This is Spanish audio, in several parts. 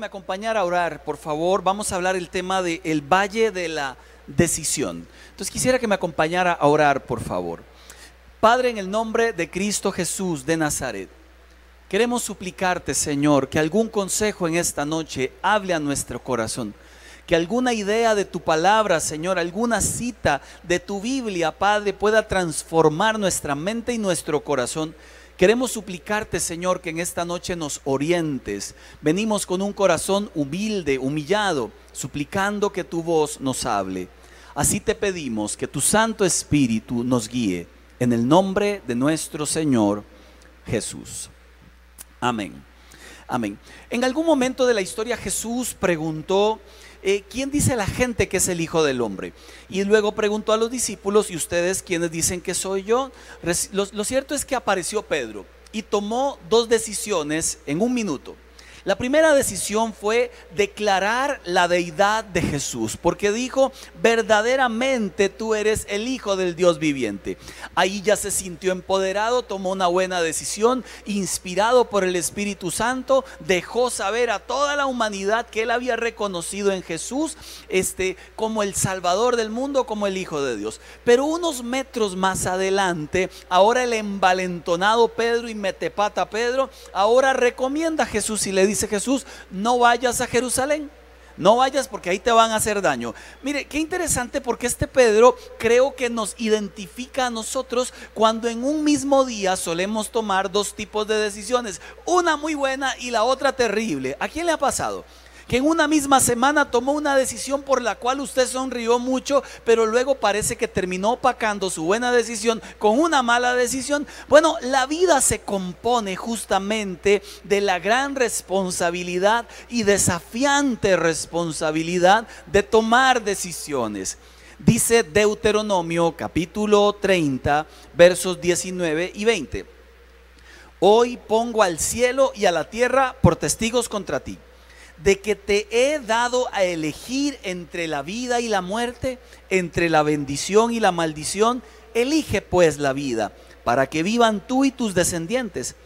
me acompañara a orar, por favor. Vamos a hablar el tema del el valle de la decisión. Entonces quisiera que me acompañara a orar, por favor. Padre, en el nombre de Cristo Jesús de Nazaret, queremos suplicarte, Señor, que algún consejo en esta noche hable a nuestro corazón. Que alguna idea de tu palabra, Señor, alguna cita de tu Biblia, Padre, pueda transformar nuestra mente y nuestro corazón Queremos suplicarte, Señor, que en esta noche nos orientes. Venimos con un corazón humilde, humillado, suplicando que tu voz nos hable. Así te pedimos que tu Santo Espíritu nos guíe en el nombre de nuestro Señor Jesús. Amén. Amén. En algún momento de la historia Jesús preguntó, eh, ¿quién dice la gente que es el Hijo del Hombre? Y luego preguntó a los discípulos, ¿y ustedes quiénes dicen que soy yo? lo cierto es que apareció Pedro y tomó dos decisiones en un minuto. La primera decisión fue declarar la deidad de Jesús, porque dijo, verdaderamente tú eres el Hijo del Dios viviente. Ahí ya se sintió empoderado, tomó una buena decisión, inspirado por el Espíritu Santo, dejó saber a toda la humanidad que él había reconocido en Jesús este, como el Salvador del mundo, como el Hijo de Dios. Pero unos metros más adelante, ahora el envalentonado Pedro y metepata Pedro, ahora recomienda a Jesús y le dice Jesús, no vayas a Jerusalén. No vayas porque ahí te van a hacer daño. Mire, qué interesante porque este Pedro creo que nos identifica a nosotros cuando en un mismo día solemos tomar dos tipos de decisiones. Una muy buena y la otra terrible. ¿A quién le ha pasado? Que en una misma semana tomó una decisión por la cual usted sonrió mucho, pero luego parece que terminó opacando su buena decisión con una mala decisión. Bueno, la vida se compone justamente de la gran responsabilidad y desafiante responsabilidad de tomar decisiones. Dice Deuteronomio capítulo 30, versos 19 y 20. Hoy pongo al cielo y a la tierra por testigos contra ti de que te he dado a elegir entre la vida y la muerte, entre la bendición y la maldición, elige pues la vida, para que vivan tú y tus descendientes.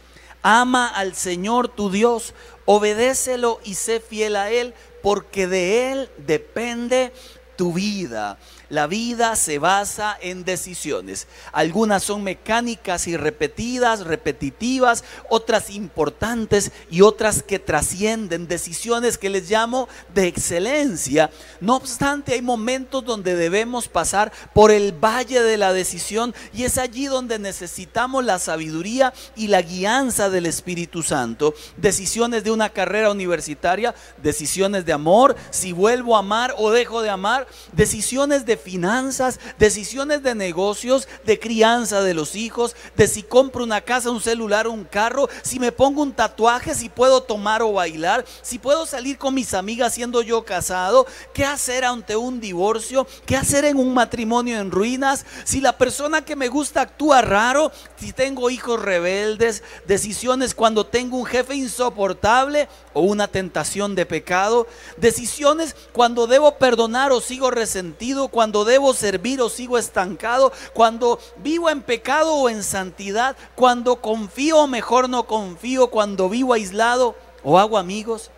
Ama al Señor tu Dios, obedécelo y sé fiel a Él, porque de Él depende tu vida. La vida se basa en decisiones. Algunas son mecánicas y repetidas, repetitivas, otras importantes y otras que trascienden, decisiones que les llamo de excelencia. No obstante, hay momentos donde debemos pasar por el valle de la decisión y es allí donde necesitamos la sabiduría y la guianza del Espíritu Santo. Decisiones de una carrera universitaria, decisiones de amor, si vuelvo a amar o dejo de amar, decisiones de finanzas, decisiones de negocios, de crianza de los hijos, de si compro una casa, un celular, un carro, si me pongo un tatuaje, si puedo tomar o bailar, si puedo salir con mis amigas siendo yo casado, qué hacer ante un divorcio, qué hacer en un matrimonio en ruinas, si la persona que me gusta actúa raro, si tengo hijos rebeldes, decisiones cuando tengo un jefe insoportable o una tentación de pecado, decisiones cuando debo perdonar o sigo resentido, cuando debo servir o sigo estancado, cuando vivo en pecado o en santidad, cuando confío o mejor no confío, cuando vivo aislado o hago amigos.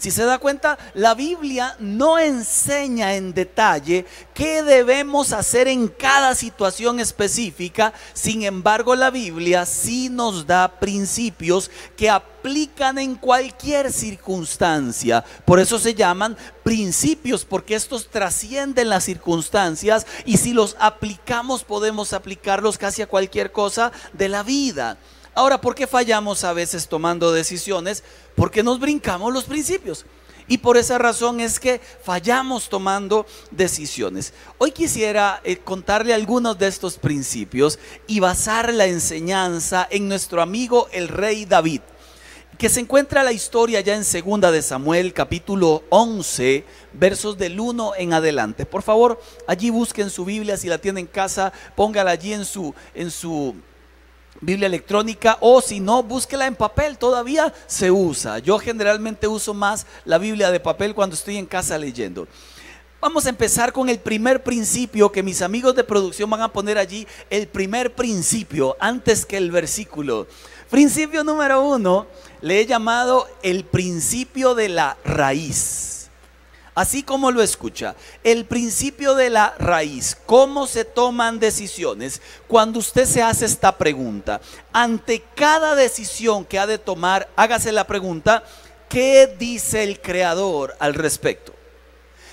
Si se da cuenta, la Biblia no enseña en detalle qué debemos hacer en cada situación específica. Sin embargo, la Biblia sí nos da principios que aplican en cualquier circunstancia. Por eso se llaman principios, porque estos trascienden las circunstancias y si los aplicamos podemos aplicarlos casi a cualquier cosa de la vida. Ahora, ¿por qué fallamos a veces tomando decisiones? Porque nos brincamos los principios. Y por esa razón es que fallamos tomando decisiones. Hoy quisiera eh, contarle algunos de estos principios y basar la enseñanza en nuestro amigo el rey David, que se encuentra la historia ya en segunda de Samuel capítulo 11, versos del 1 en adelante. Por favor, allí busquen su Biblia, si la tienen en casa, póngala allí en su en su Biblia electrónica o si no, búsquela en papel, todavía se usa. Yo generalmente uso más la Biblia de papel cuando estoy en casa leyendo. Vamos a empezar con el primer principio que mis amigos de producción van a poner allí, el primer principio, antes que el versículo. Principio número uno, le he llamado el principio de la raíz. Así como lo escucha, el principio de la raíz, cómo se toman decisiones. Cuando usted se hace esta pregunta, ante cada decisión que ha de tomar, hágase la pregunta, ¿qué dice el Creador al respecto?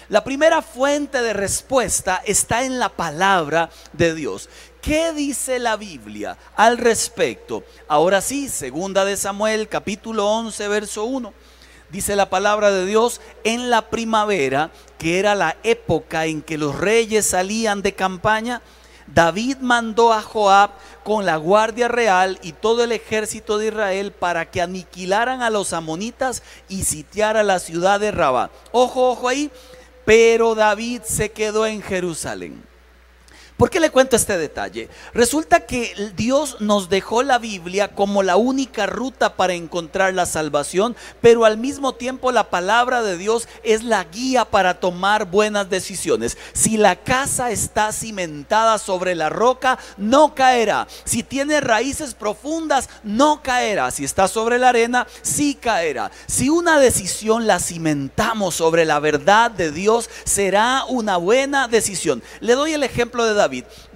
La primera fuente de respuesta está en la palabra de Dios. ¿Qué dice la Biblia al respecto? Ahora sí, segunda de Samuel, capítulo 11, verso 1. Dice la palabra de Dios, en la primavera, que era la época en que los reyes salían de campaña, David mandó a Joab con la guardia real y todo el ejército de Israel para que aniquilaran a los amonitas y sitiara la ciudad de Rabá. Ojo, ojo ahí, pero David se quedó en Jerusalén. ¿Por qué le cuento este detalle? Resulta que Dios nos dejó la Biblia como la única ruta para encontrar la salvación, pero al mismo tiempo la palabra de Dios es la guía para tomar buenas decisiones. Si la casa está cimentada sobre la roca, no caerá. Si tiene raíces profundas, no caerá. Si está sobre la arena, sí caerá. Si una decisión la cimentamos sobre la verdad de Dios, será una buena decisión. Le doy el ejemplo de David.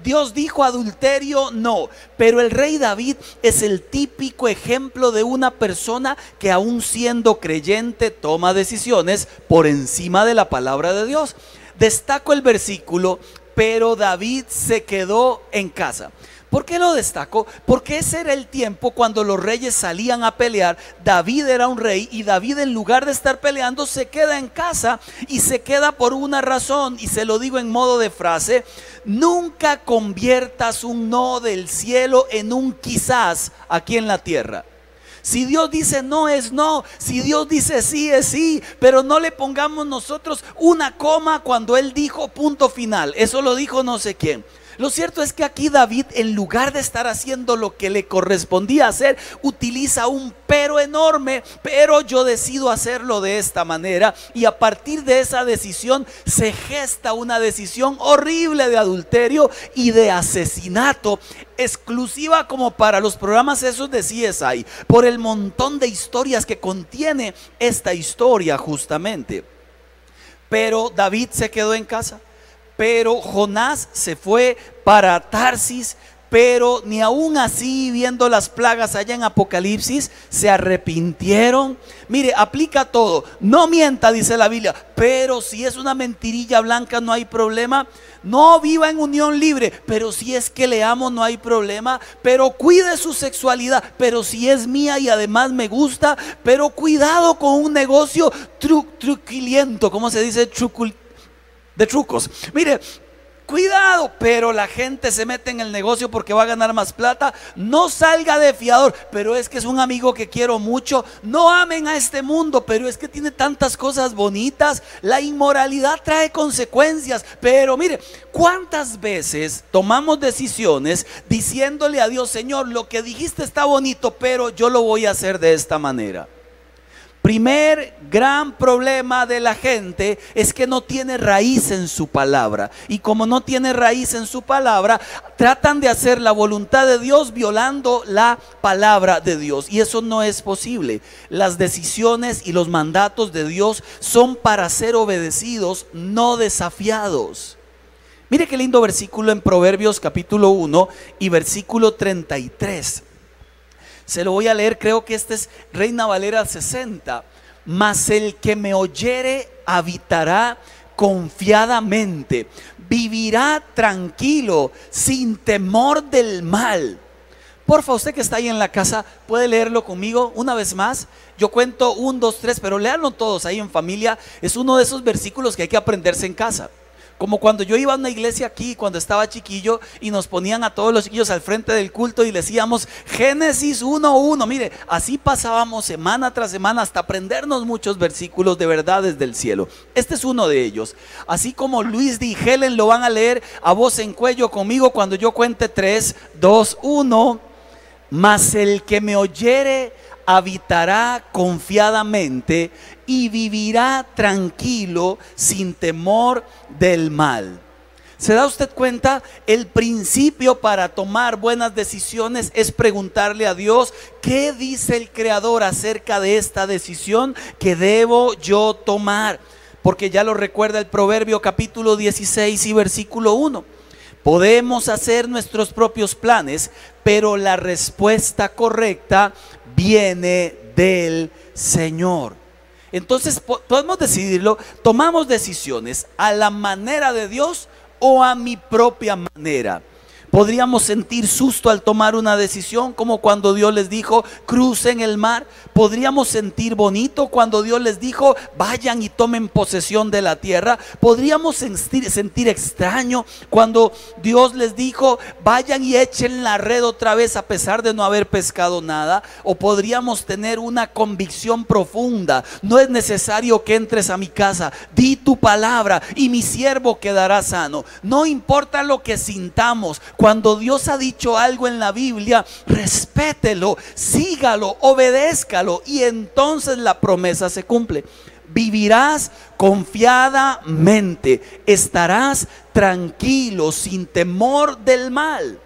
Dios dijo adulterio, no, pero el rey David es el típico ejemplo de una persona que aún siendo creyente toma decisiones por encima de la palabra de Dios. Destaco el versículo, pero David se quedó en casa. ¿Por qué lo destaco? Porque ese era el tiempo cuando los reyes salían a pelear. David era un rey y David en lugar de estar peleando se queda en casa y se queda por una razón. Y se lo digo en modo de frase, nunca conviertas un no del cielo en un quizás aquí en la tierra. Si Dios dice no es no, si Dios dice sí es sí, pero no le pongamos nosotros una coma cuando Él dijo punto final. Eso lo dijo no sé quién. Lo cierto es que aquí David, en lugar de estar haciendo lo que le correspondía hacer, utiliza un pero enorme, pero yo decido hacerlo de esta manera y a partir de esa decisión se gesta una decisión horrible de adulterio y de asesinato exclusiva como para los programas esos de CSI, por el montón de historias que contiene esta historia justamente. Pero David se quedó en casa. Pero Jonás se fue para Tarsis, pero ni aún así, viendo las plagas allá en Apocalipsis, se arrepintieron. Mire, aplica todo. No mienta, dice la Biblia, pero si es una mentirilla blanca no hay problema. No viva en unión libre, pero si es que le amo no hay problema. Pero cuide su sexualidad, pero si es mía y además me gusta. Pero cuidado con un negocio truquiliento, ¿cómo se dice? De trucos. Mire, cuidado, pero la gente se mete en el negocio porque va a ganar más plata. No salga de fiador, pero es que es un amigo que quiero mucho. No amen a este mundo, pero es que tiene tantas cosas bonitas. La inmoralidad trae consecuencias, pero mire, ¿cuántas veces tomamos decisiones diciéndole a Dios, Señor, lo que dijiste está bonito, pero yo lo voy a hacer de esta manera? Primer gran problema de la gente es que no tiene raíz en su palabra. Y como no tiene raíz en su palabra, tratan de hacer la voluntad de Dios violando la palabra de Dios. Y eso no es posible. Las decisiones y los mandatos de Dios son para ser obedecidos, no desafiados. Mire qué lindo versículo en Proverbios capítulo 1 y versículo 33. Se lo voy a leer, creo que este es Reina Valera 60. Mas el que me oyere habitará confiadamente, vivirá tranquilo, sin temor del mal. Porfa, usted que está ahí en la casa, puede leerlo conmigo una vez más. Yo cuento un, dos, tres, pero léanlo todos ahí en familia. Es uno de esos versículos que hay que aprenderse en casa. Como cuando yo iba a una iglesia aquí, cuando estaba chiquillo, y nos ponían a todos los chiquillos al frente del culto y decíamos Génesis 1.1. Mire, así pasábamos semana tras semana hasta aprendernos muchos versículos de verdades del cielo. Este es uno de ellos. Así como Luis y Helen lo van a leer a voz en cuello conmigo cuando yo cuente 3, 2, 1. Mas el que me oyere habitará confiadamente y vivirá tranquilo sin temor del mal. ¿Se da usted cuenta? El principio para tomar buenas decisiones es preguntarle a Dios, ¿qué dice el Creador acerca de esta decisión que debo yo tomar? Porque ya lo recuerda el Proverbio capítulo 16 y versículo 1. Podemos hacer nuestros propios planes, pero la respuesta correcta viene del Señor. Entonces podemos decidirlo, tomamos decisiones a la manera de Dios o a mi propia manera. Podríamos sentir susto al tomar una decisión, como cuando Dios les dijo, crucen el mar. Podríamos sentir bonito cuando Dios les dijo, vayan y tomen posesión de la tierra. Podríamos sentir, sentir extraño cuando Dios les dijo, vayan y echen la red otra vez a pesar de no haber pescado nada. O podríamos tener una convicción profunda. No es necesario que entres a mi casa. Di tu palabra y mi siervo quedará sano. No importa lo que sintamos cuando Dios ha dicho algo en la Biblia, respételo, sígalo, obedézcalo y entonces la promesa se cumple. Vivirás confiadamente, estarás tranquilo, sin temor del mal.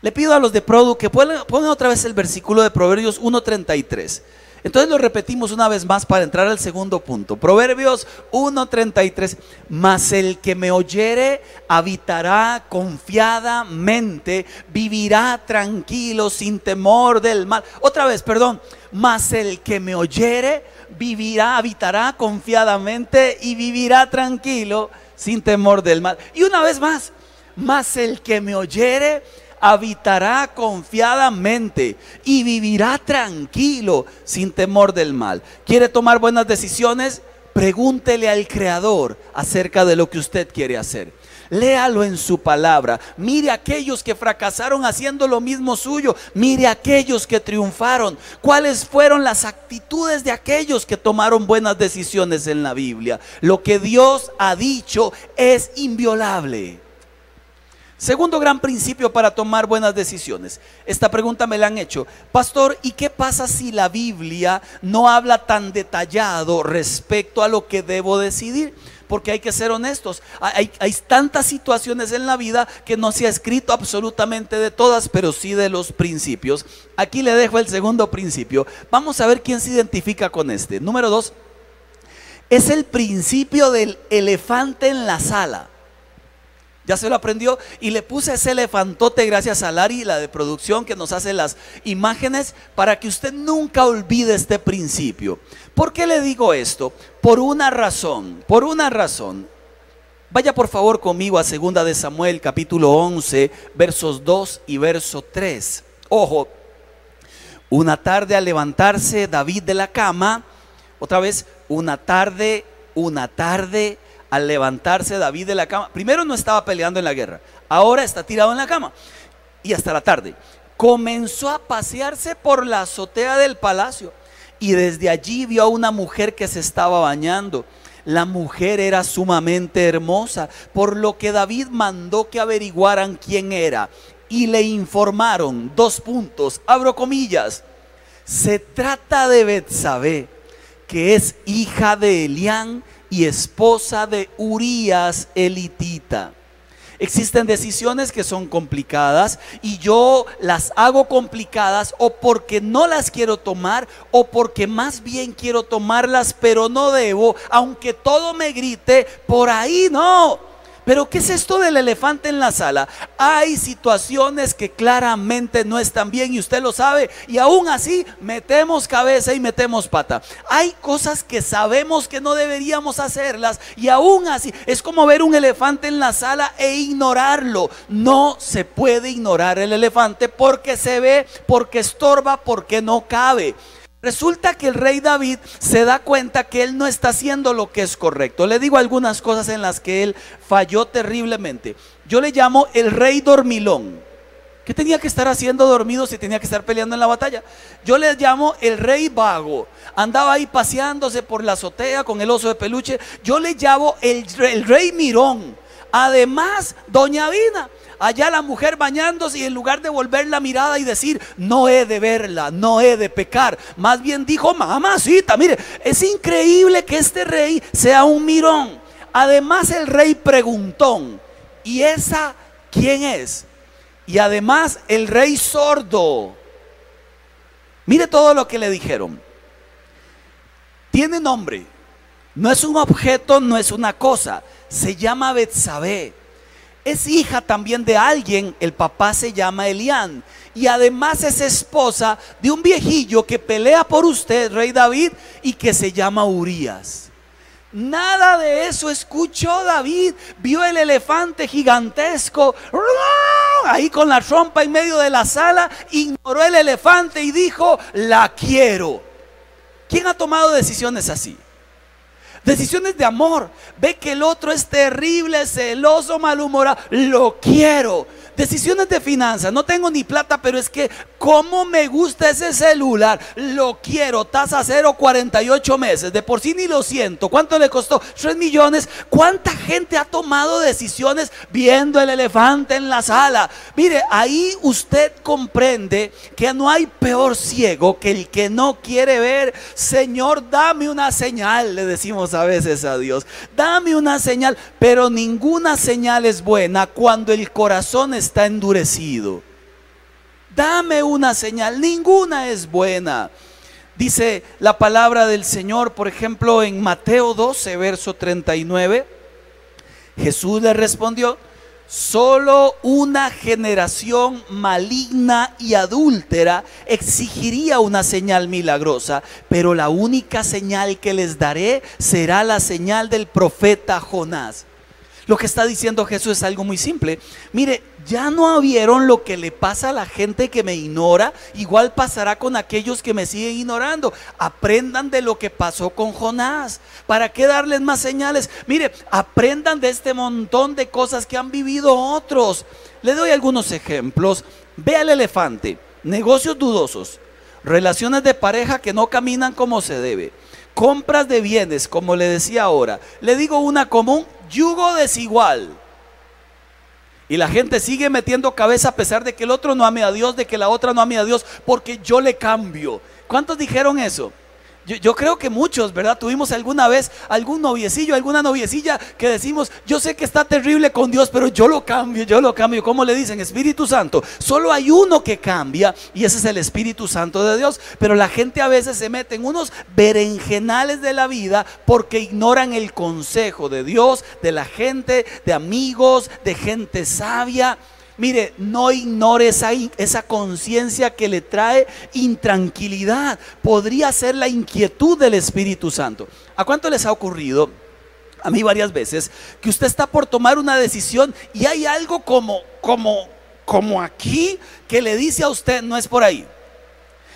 Le pido a los de Produ que pongan otra vez el versículo de Proverbios 1.33. Entonces lo repetimos una vez más para entrar al segundo punto. Proverbios 1:33, mas el que me oyere habitará confiadamente, vivirá tranquilo sin temor del mal. Otra vez, perdón, mas el que me oyere vivirá, habitará confiadamente y vivirá tranquilo sin temor del mal. Y una vez más, mas el que me oyere habitará confiadamente y vivirá tranquilo sin temor del mal. ¿Quiere tomar buenas decisiones? Pregúntele al Creador acerca de lo que usted quiere hacer. Léalo en su palabra. Mire a aquellos que fracasaron haciendo lo mismo suyo. Mire a aquellos que triunfaron. ¿Cuáles fueron las actitudes de aquellos que tomaron buenas decisiones en la Biblia? Lo que Dios ha dicho es inviolable. Segundo gran principio para tomar buenas decisiones. Esta pregunta me la han hecho. Pastor, ¿y qué pasa si la Biblia no habla tan detallado respecto a lo que debo decidir? Porque hay que ser honestos. Hay, tantas situaciones en la vida que no se ha escrito absolutamente de todas, pero sí de los principios. Aquí le dejo el segundo principio. Vamos a ver quién se identifica con este. Número dos, es el principio del elefante en la sala. Ya se lo aprendió y le puse ese elefantote gracias a Lari, la de producción que nos hace las imágenes, para que usted nunca olvide este principio. ¿Por qué le digo esto? Por una razón, por una razón. Vaya por favor conmigo a segunda de Samuel capítulo 11, versos 2 y verso 3. Ojo, una tarde al levantarse David de la cama, otra vez, una tarde, una tarde al levantarse David de la cama, primero no estaba peleando en la guerra, ahora está tirado en la cama. Y hasta la tarde comenzó a pasearse por la azotea del palacio y desde allí vio a una mujer que se estaba bañando. La mujer era sumamente hermosa, por lo que David mandó que averiguaran quién era y le informaron dos puntos, abro comillas. Se trata de Betsabé, que es hija de Elián y esposa de Urías elitita. Existen decisiones que son complicadas y yo las hago complicadas o porque no las quiero tomar o porque más bien quiero tomarlas pero no debo, aunque todo me grite, por ahí no. Pero ¿qué es esto del elefante en la sala? Hay situaciones que claramente no están bien y usted lo sabe y aún así metemos cabeza y metemos pata. Hay cosas que sabemos que no deberíamos hacerlas y aún así es como ver un elefante en la sala e ignorarlo. No se puede ignorar el elefante porque se ve, porque estorba, porque no cabe. Resulta que el rey David se da cuenta que él no está haciendo lo que es correcto. Le digo algunas cosas en las que él falló terriblemente. Yo le llamo el rey dormilón. ¿Qué tenía que estar haciendo dormido si tenía que estar peleando en la batalla? Yo le llamo el rey vago. Andaba ahí paseándose por la azotea con el oso de peluche. Yo le llamo el, el rey mirón. Además, doña Vina Allá la mujer bañándose y en lugar de volver la mirada y decir, no he de verla, no he de pecar, más bien dijo, mamacita, mire, es increíble que este rey sea un mirón. Además el rey preguntó, ¿y esa quién es? Y además el rey sordo. Mire todo lo que le dijeron. Tiene nombre. No es un objeto, no es una cosa. Se llama Betsabé. Es hija también de alguien, el papá se llama Elián. Y además es esposa de un viejillo que pelea por usted, rey David, y que se llama Urias. Nada de eso escuchó David. Vio el elefante gigantesco ahí con la trompa en medio de la sala. Ignoró el elefante y dijo, la quiero. ¿Quién ha tomado decisiones así? Decisiones de amor. Ve que el otro es terrible, celoso, malhumorado. Lo quiero. Decisiones de finanzas. No tengo ni plata, pero es que cómo me gusta ese celular. Lo quiero. Tasa 0, 48 meses. De por sí ni lo siento. ¿Cuánto le costó? 3 millones. ¿Cuánta gente ha tomado decisiones viendo el elefante en la sala? Mire, ahí usted comprende que no hay peor ciego que el que no quiere ver. Señor, dame una señal, le decimos a veces a Dios. Dame una señal, pero ninguna señal es buena cuando el corazón está endurecido. Dame una señal, ninguna es buena. Dice la palabra del Señor, por ejemplo, en Mateo 12, verso 39. Jesús le respondió, Solo una generación maligna y adúltera exigiría una señal milagrosa, pero la única señal que les daré será la señal del profeta Jonás. Lo que está diciendo Jesús es algo muy simple. Mire, ya no vieron lo que le pasa a la gente que me ignora, igual pasará con aquellos que me siguen ignorando. Aprendan de lo que pasó con Jonás. ¿Para qué darles más señales? Mire, aprendan de este montón de cosas que han vivido otros. Le doy algunos ejemplos. Ve al elefante, negocios dudosos, relaciones de pareja que no caminan como se debe, compras de bienes, como le decía ahora. Le digo una común, yugo desigual y la gente sigue metiendo cabeza a pesar de que el otro no ame a Dios, de que la otra no ame a Dios, porque yo le cambio. ¿Cuántos dijeron eso? Yo, creo que muchos, ¿verdad? Tuvimos alguna vez algún noviecillo, alguna noviecilla que decimos, yo sé que está terrible con Dios, pero yo lo cambio, yo lo cambio. ¿Cómo le dicen? Espíritu Santo. Solo hay uno que cambia y ese es el Espíritu Santo de Dios. Pero la gente a veces se mete en unos berenjenales de la vida porque ignoran el consejo de Dios, de la gente, de amigos, de gente sabia. Mire, no ignore esa, esa conciencia que le trae intranquilidad. Podría ser la inquietud del Espíritu Santo. ¿A cuánto les ha ocurrido? A mí varias veces que usted está por tomar una decisión y hay algo como, como, como aquí que le dice a usted, no es por ahí.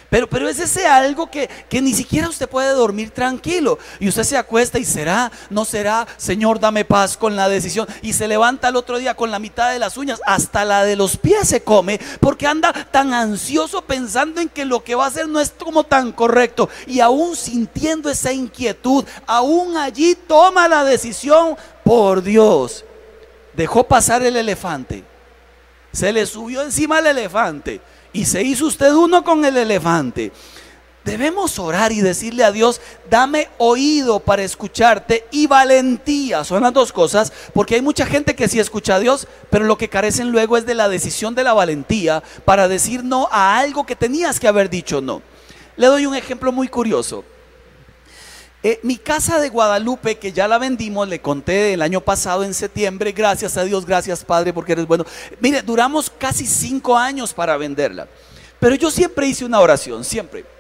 Pero, pero es ese algo que, que ni siquiera usted puede dormir tranquilo. Y usted se acuesta y será, no será, Señor, dame paz con la decisión. Y se levanta el otro día con la mitad de las uñas, hasta la de los pies se come, porque anda tan ansioso pensando en que lo que va a hacer no es como tan correcto. Y aún sintiendo esa inquietud, aún allí toma la decisión, por Dios, dejó pasar el elefante. Se le subió encima el elefante y se hizo usted uno con el elefante. Debemos orar y decirle a Dios, dame oído para escucharte y valentía. Son las dos cosas, porque hay mucha gente que sí escucha a Dios, pero lo que carecen luego es de la decisión de la valentía para decir no a algo que tenías que haber dicho no. Le doy un ejemplo muy curioso. Eh, mi casa de Guadalupe, que ya la vendimos, le conté el año pasado en septiembre, gracias a Dios, gracias Padre, porque eres bueno. Mire, duramos casi cinco años para venderla. Pero yo siempre hice una oración, siempre.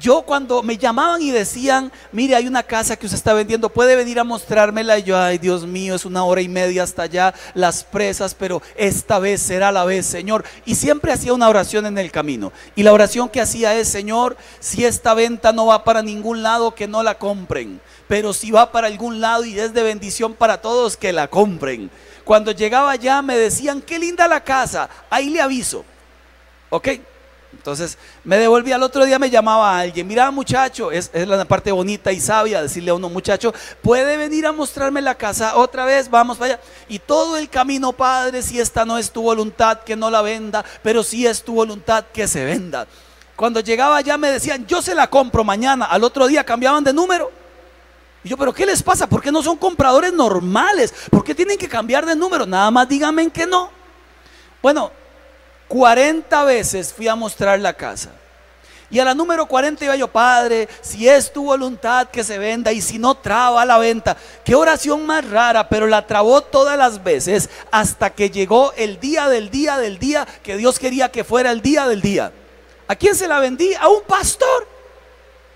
Yo cuando me llamaban y decían, mire, hay una casa que usted está vendiendo, puede venir a mostrármela. Y yo, ay Dios mío, es una hora y media hasta allá, las presas, pero esta vez será la vez, Señor. Y siempre hacía una oración en el camino. Y la oración que hacía es, Señor, si esta venta no va para ningún lado, que no la compren. Pero si va para algún lado y es de bendición para todos, que la compren. Cuando llegaba allá me decían, qué linda la casa, ahí le aviso. ¿Ok? Entonces me devolví al otro día, me llamaba a alguien, mira muchacho, es, es, la parte bonita y sabia decirle a uno, muchacho, puede venir a mostrarme la casa otra vez, vamos para allá. Y todo el camino, Padre, si esta no es tu voluntad, que no la venda, pero si es tu voluntad, que se venda. Cuando llegaba allá me decían, yo se la compro mañana, al otro día cambiaban de número. Y yo, pero ¿qué les pasa? ¿Por qué no son compradores normales? ¿Por qué tienen que cambiar de número? Nada más díganme que no. Bueno, 40 veces fui a mostrar la casa. Y a la número 40 iba yo, Padre, si es tu voluntad que se venda y si no traba la venta. Qué oración más rara, pero la trabó todas las veces hasta que llegó el día del día del día que Dios quería que fuera el día del día. ¿A quién se la vendí? A un pastor.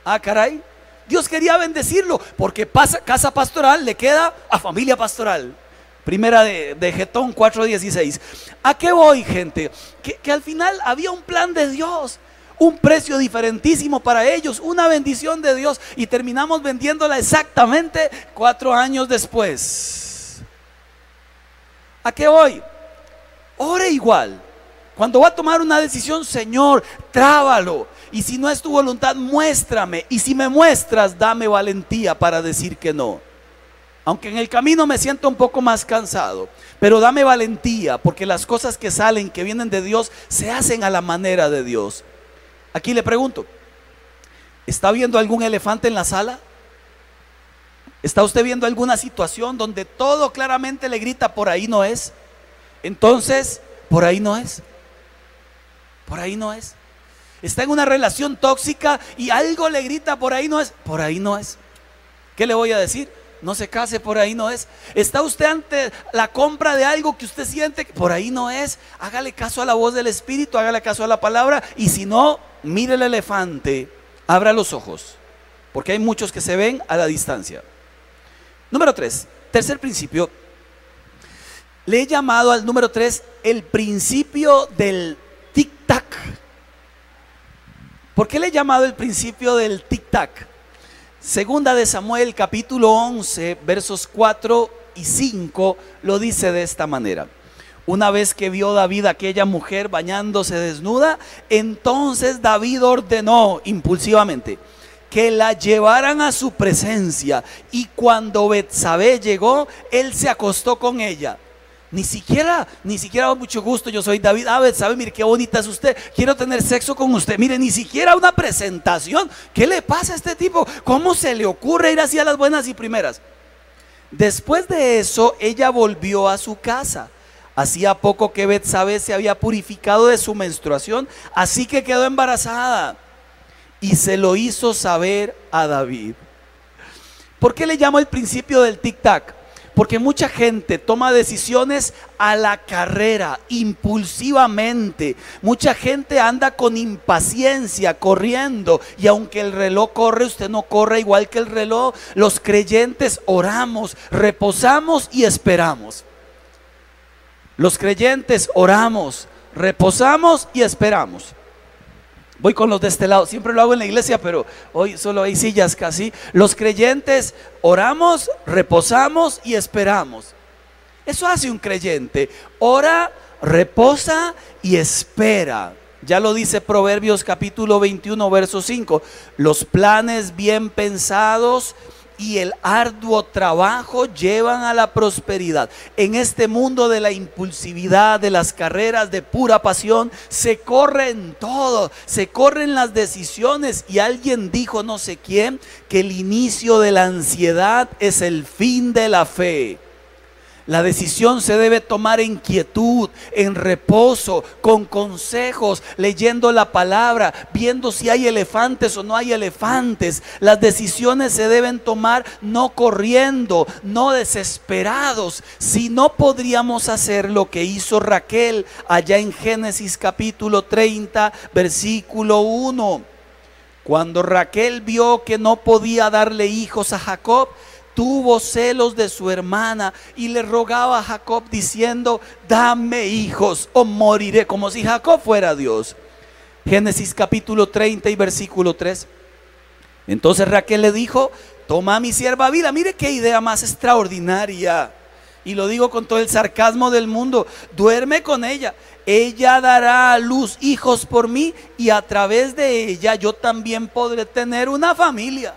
Ah, caray. Dios quería bendecirlo porque pasa, casa pastoral le queda a familia pastoral. Primera de, de Getón 4.16. ¿A qué voy, gente? Que, que al final había un plan de Dios un precio diferentísimo para ellos, una bendición de Dios y terminamos vendiéndola exactamente cuatro años después. ¿A qué voy? Ore igual. Cuando va a tomar una decisión, Señor, trábalo. Y si no es tu voluntad, muéstrame. Y si me muestras, dame valentía para decir que no. Aunque en el camino me siento un poco más cansado, pero dame valentía, porque las cosas que salen, que vienen de Dios, se hacen a la manera de Dios. Aquí le pregunto, ¿está viendo algún elefante en la sala? ¿Está usted viendo alguna situación donde todo claramente le grita por ahí no es? Entonces, por ahí no es. Por ahí no es. Está en una relación tóxica y algo le grita por ahí no es. Por ahí no es. ¿Qué le voy a decir? No se case, por ahí no es. Está usted ante la compra de algo que usted siente, por ahí no es. Hágale caso a la voz del Espíritu, hágale caso a la palabra. Y si no, mire el elefante, abra los ojos. Porque hay muchos que se ven a la distancia. Número tres, tercer principio. Le he llamado al número tres el principio del tic-tac. ¿Por qué le he llamado el principio del tic-tac? Segunda de Samuel capítulo 11 versos 4 y 5 lo dice de esta manera. Una vez que vio David a aquella mujer bañándose desnuda, entonces David ordenó impulsivamente que la llevaran a su presencia y cuando Betsabé llegó, él se acostó con ella. Ni siquiera, ni siquiera mucho gusto, yo soy David ah, ¿sabe? Mire qué bonita es usted, quiero tener sexo con usted. Mire, ni siquiera una presentación. ¿Qué le pasa a este tipo? ¿Cómo se le ocurre ir así a las buenas y primeras? Después de eso, ella volvió a su casa. Hacía poco que Betsabé se había purificado de su menstruación, así que quedó embarazada y se lo hizo saber a David. ¿Por qué le llamo el principio del tic-tac? Porque mucha gente toma decisiones a la carrera, impulsivamente. Mucha gente anda con impaciencia, corriendo. Y aunque el reloj corre, usted no corre igual que el reloj. Los creyentes oramos, reposamos y esperamos. Los creyentes oramos, reposamos y esperamos. Voy con los de este lado. Siempre lo hago en la iglesia, pero hoy solo hay sillas casi. Los creyentes oramos, reposamos y esperamos. Eso hace un creyente. Ora, reposa y espera. Ya lo dice Proverbios capítulo 21, verso 5. Los planes bien pensados y el arduo trabajo llevan a la prosperidad. En este mundo de la impulsividad, de las carreras de pura pasión, se corre en todo, se corren las decisiones y alguien dijo, no sé quién, que el inicio de la ansiedad es el fin de la fe. La decisión se debe tomar en quietud, en reposo, con consejos, leyendo la palabra, viendo si hay elefantes o no hay elefantes. Las decisiones se deben tomar no corriendo, no desesperados. Si no podríamos hacer lo que hizo Raquel allá en Génesis capítulo 30, versículo 1. Cuando Raquel vio que no podía darle hijos a Jacob, tuvo celos de su hermana y le rogaba a Jacob diciendo, dame hijos o moriré, como si Jacob fuera Dios. Génesis capítulo 30 y versículo 3. Entonces Raquel le dijo, toma a mi sierva vida, mire qué idea más extraordinaria. y lo digo con todo el sarcasmo del mundo, duerme con ella. Ella dará a luz hijos por mí y a través de ella yo también podré tener una familia.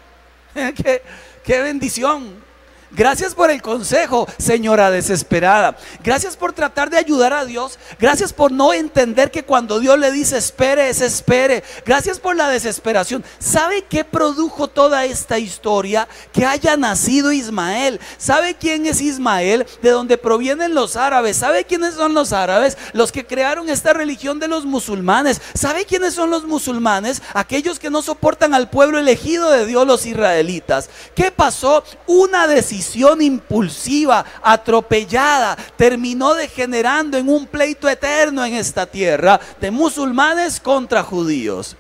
qué, bendición. Gracias por el consejo, señora desesperada. Gracias por tratar de ayudar a Dios. Gracias por no entender que cuando Dios le dice espere, es espere. Gracias por la desesperación. ¿Sabe qué produjo toda esta historia? Que haya nacido Ismael. ¿Sabe quién es Ismael? De donde provienen los árabes. ¿Sabe quiénes son los árabes? Los que crearon esta religión de los musulmanes. ¿Sabe quiénes son los musulmanes? Aquellos que no soportan al pueblo elegido de Dios, los israelitas. ¿Qué pasó? Una decisión impulsiva, atropellada, terminó degenerando en un pleito eterno en esta tierra de musulmanes contra judíos.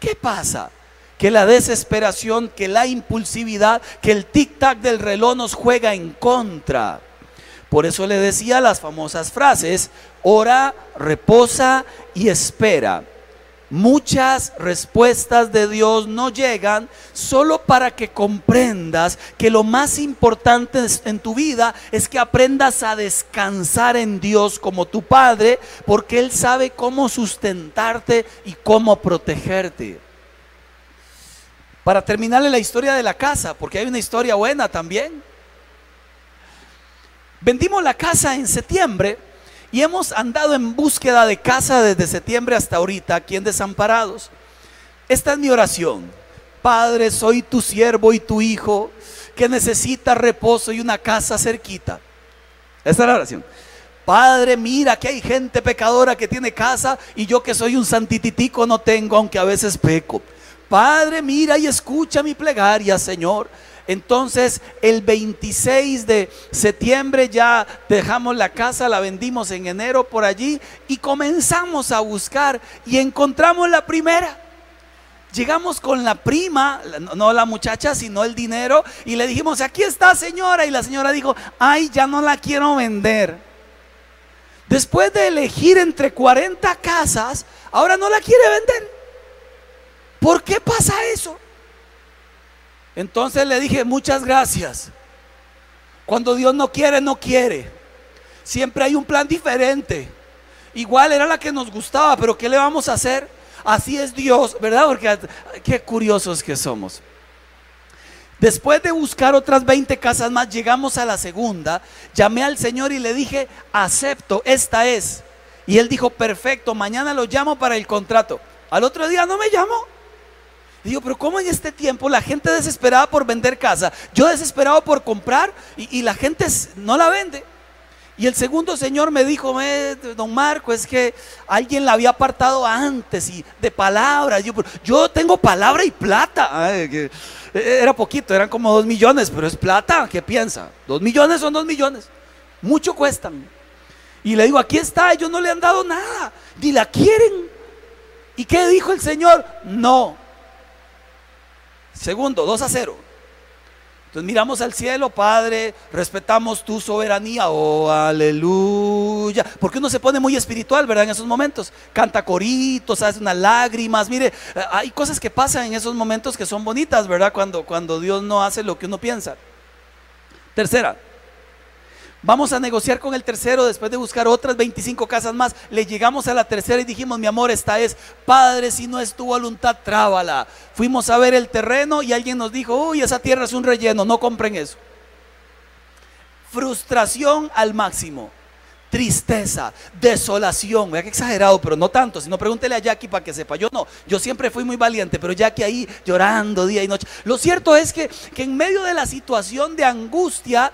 ¿Qué pasa? Que la desesperación, que la impulsividad, que el tic-tac del reloj nos juega en contra. Por eso le decía las famosas frases, ora, reposa y espera. Muchas respuestas de Dios no llegan solo para que comprendas que lo más importante en tu vida es que aprendas a descansar en Dios como tu Padre, porque Él sabe cómo sustentarte y cómo protegerte. Para terminarle la historia de la casa, porque hay una historia buena también. Vendimos la casa en septiembre y hemos andado en búsqueda de casa desde septiembre hasta ahorita aquí en Desamparados. Esta es mi oración. Padre, soy tu siervo y tu hijo que necesita reposo y una casa cerquita. Esta es la oración. Padre, mira que hay gente pecadora que tiene casa y yo que soy un santititico no tengo, aunque a veces peco. Padre, mira y escucha mi plegaria, Señor. Entonces el 26 de septiembre ya dejamos la casa, la vendimos en enero por allí y comenzamos a buscar y encontramos la primera. Llegamos con la prima, no la muchacha, sino el dinero, y le dijimos, aquí está señora. Y la señora dijo, ay, ya no la quiero vender. Después de elegir entre 40 casas, ahora no la quiere vender. ¿Por qué pasa eso? Entonces le dije, muchas gracias. Cuando Dios no quiere, no quiere. Siempre hay un plan diferente. Igual era la que nos gustaba, pero ¿qué le vamos a hacer? Así es Dios, ¿verdad? Porque qué curiosos que somos. Después de buscar otras 20 casas más, llegamos a la segunda. Llamé al Señor y le dije, acepto, esta es. Y él dijo, perfecto, mañana lo llamo para el contrato. Al otro día no me llamó digo, pero ¿cómo en este tiempo la gente desesperada por vender casa, yo desesperado por comprar y, la gente no la vende? Y el segundo señor me dijo, don Marco, es que alguien la había apartado antes y de palabras. Yo, yo tengo palabra y plata. E, era poquito, eran como dos millones, pero es plata. ¿Qué piensa? Dos millones son dos millones. Mucho cuestan. Y le digo, aquí está, ellos no le han dado nada, ni la quieren. ¿Y qué dijo el Señor? No, Segundo, 2 a 0. Entonces miramos al cielo, Padre, respetamos tu soberanía, oh aleluya. Porque uno se pone muy espiritual, ¿verdad? En esos momentos. Canta coritos, hace unas lágrimas. Mire, eh, hay cosas que pasan en esos momentos que son bonitas, ¿verdad? Cuando, cuando Dios no hace lo que uno piensa. Tercera, Vamos a negociar con el tercero después de buscar otras 25 casas más. Le llegamos a la tercera y dijimos, mi amor, esta es, Padre, si no es tu voluntad, trábala. Fuimos a ver el terreno y alguien nos dijo, uy, esa tierra es un relleno, no compren eso. Frustración al máximo, tristeza, desolación. Vea que exagerado, pero no tanto. Si no, pregúntele a Jackie para que sepa. Yo no, yo siempre fui muy valiente, pero Jackie ahí llorando día y noche. Lo cierto es que, que en medio de la situación de angustia,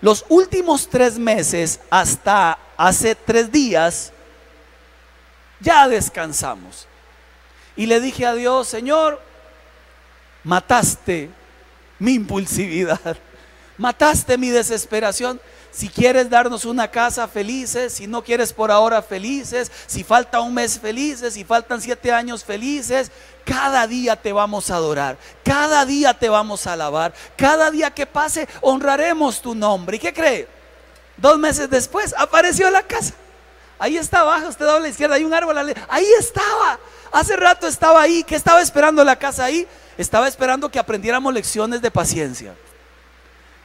los últimos tres meses, hasta hace tres días, ya descansamos. Y le dije a Dios, Señor, mataste mi impulsividad, mataste mi desesperación. Si quieres darnos una casa felices, si no quieres por ahora felices, si falta un mes felices, si faltan siete años felices, cada día te vamos a adorar, cada día te vamos a alabar, cada día que pase honraremos tu nombre. ¿Y qué cree? Dos meses después apareció la casa. Ahí está abajo, usted a la izquierda, hay un árbol. Ahí estaba. Hace rato estaba ahí. ¿Qué estaba esperando la casa ahí? Estaba esperando que aprendiéramos lecciones de paciencia.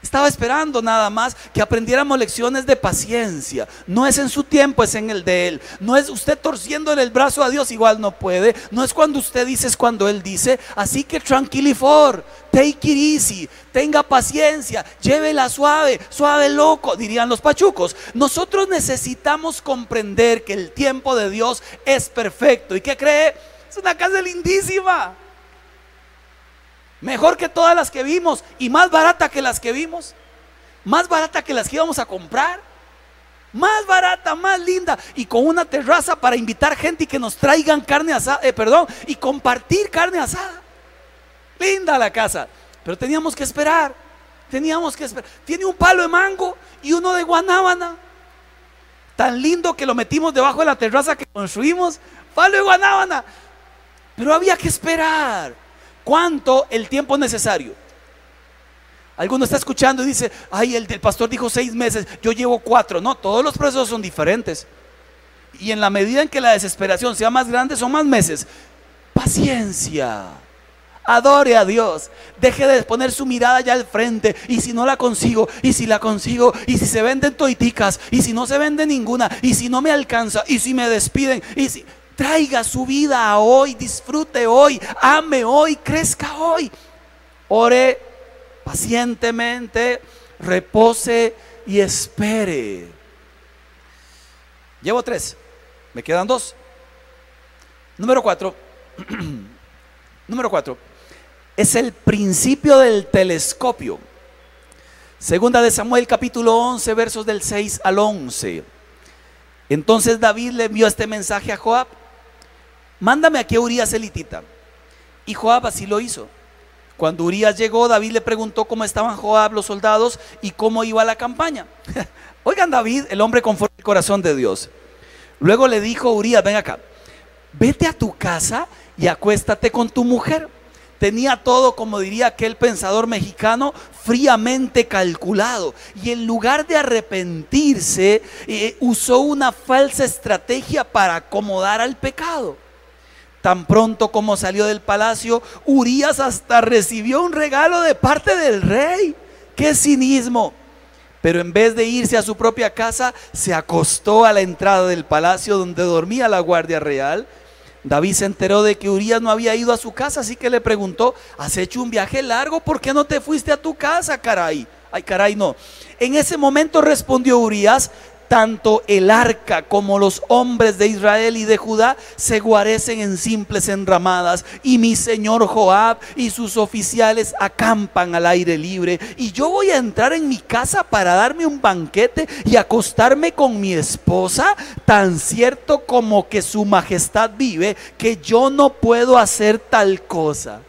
Estaba esperando nada más que aprendiéramos lecciones de paciencia. No es en su tiempo, es en el de Él. No es usted torciéndole el brazo a Dios, igual no puede. No es cuando usted dice, es cuando Él dice. Así que tranquilifor, take it easy, tenga paciencia, llévela suave, suave loco, dirían los pachucos. Nosotros necesitamos comprender que el tiempo de Dios es perfecto. ¿Y qué cree? Es una casa lindísima. Mejor que todas las que vimos y más barata que las que vimos. Más barata que las que íbamos a comprar. Más barata, más linda y con una terraza para invitar gente y que nos traigan carne asada, eh, perdón, y compartir carne asada. Linda la casa, pero teníamos que esperar. Teníamos que esperar. Tiene un palo de mango y uno de guanábana. Tan lindo que lo metimos debajo de la terraza que construimos. Palo de guanábana. Pero había que esperar. ¿Cuánto el tiempo necesario? Alguno está escuchando y dice, ay, el, pastor dijo seis meses, yo llevo cuatro. No, todos los procesos son diferentes. Y en la medida en que la desesperación sea más grande, son más meses. Paciencia. Adore a Dios. Deje de poner su mirada ya al frente. Y si no la consigo, y si la consigo, y si se venden toiticas, y si no se vende ninguna, y si no me alcanza, y si me despiden, y si traiga su vida a hoy, disfrute hoy, ame hoy, crezca hoy. Ore pacientemente, repose y espere. Llevo tres, me quedan dos. Número cuatro, número cuatro, es el principio del telescopio. Segunda de Samuel capítulo 11, versos del 6 al 11. Entonces David le envió este mensaje a Joab mándame aquí a Urias elitita. Y Joab así lo hizo. Cuando Urias llegó, David le preguntó cómo estaban Joab los soldados y cómo iba la campaña. Oigan David, el hombre conforme el corazón de Dios. Luego le dijo Urias, ven acá, vete a tu casa y acuéstate con tu mujer. Tenía todo, como diría aquel pensador mexicano, fríamente calculado. Y en lugar de arrepentirse, eh, usó una falsa estrategia para acomodar al pecado. Tan pronto como salió del palacio, Urias hasta recibió un regalo de parte del rey. ¡Qué cinismo! Pero en vez de irse a su propia casa, se acostó a la entrada del palacio donde dormía la guardia real. David se enteró de que Urias no había ido a su casa, así que le preguntó, ¿has hecho un viaje largo? ¿Por qué no te fuiste a tu casa, caray? Ay, caray, no. En ese momento respondió Urias, tanto el arca como los hombres de Israel y de Judá se guarecen en simples enramadas y mi señor Joab y sus oficiales acampan al aire libre y yo voy a entrar en mi casa para darme un banquete y acostarme con mi esposa tan cierto como que su majestad vive que yo no puedo hacer tal cosa.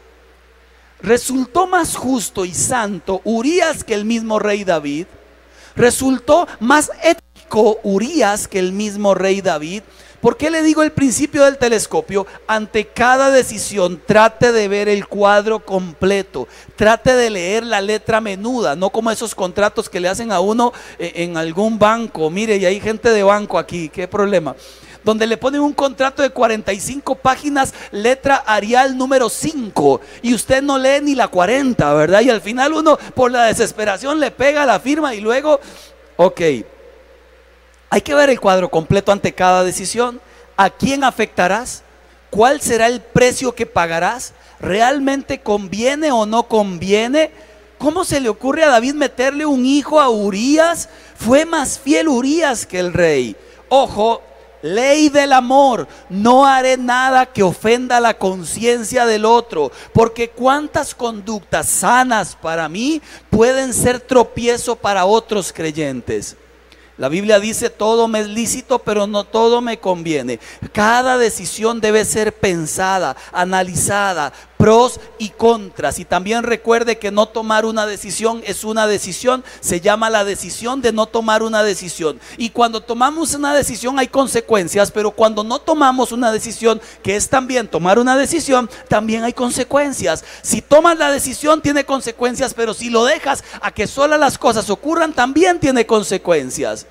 Resultó más justo y santo Urias que el mismo rey David. Resultó más ético Urias que el mismo rey David. ¿Por qué le digo el principio del telescopio? Ante cada decisión trate de ver el cuadro completo, trate de leer la letra menuda, no como esos contratos que le hacen a uno eh, en algún banco. Mire, y hay gente de banco aquí, ¿qué problema? donde le ponen un contrato de 45 páginas, letra Arial número 5, y usted no lee ni la 40, ¿verdad? Y al final uno por la desesperación le pega la firma y luego, ok, hay que ver el cuadro completo ante cada decisión. ¿A quién afectarás? ¿Cuál será el precio que pagarás? ¿Realmente conviene o no conviene? ¿Cómo se le ocurre a David meterle un hijo a Urias? Fue más fiel Urias que el rey. Ojo, ley del amor, no haré nada que ofenda la conciencia del otro, porque cuántas conductas sanas para mí pueden ser tropiezo para otros creyentes. La Biblia dice, todo me es lícito, pero no todo me conviene. Cada decisión debe ser pensada, analizada, pros y contras. Y también recuerde que no tomar una decisión es una decisión, se llama la decisión de no tomar una decisión. Y cuando tomamos una decisión hay consecuencias, pero cuando no tomamos una decisión, que es también tomar una decisión, también hay consecuencias. Si tomas la decisión tiene consecuencias, pero si lo dejas a que solas las cosas ocurran, también tiene consecuencias.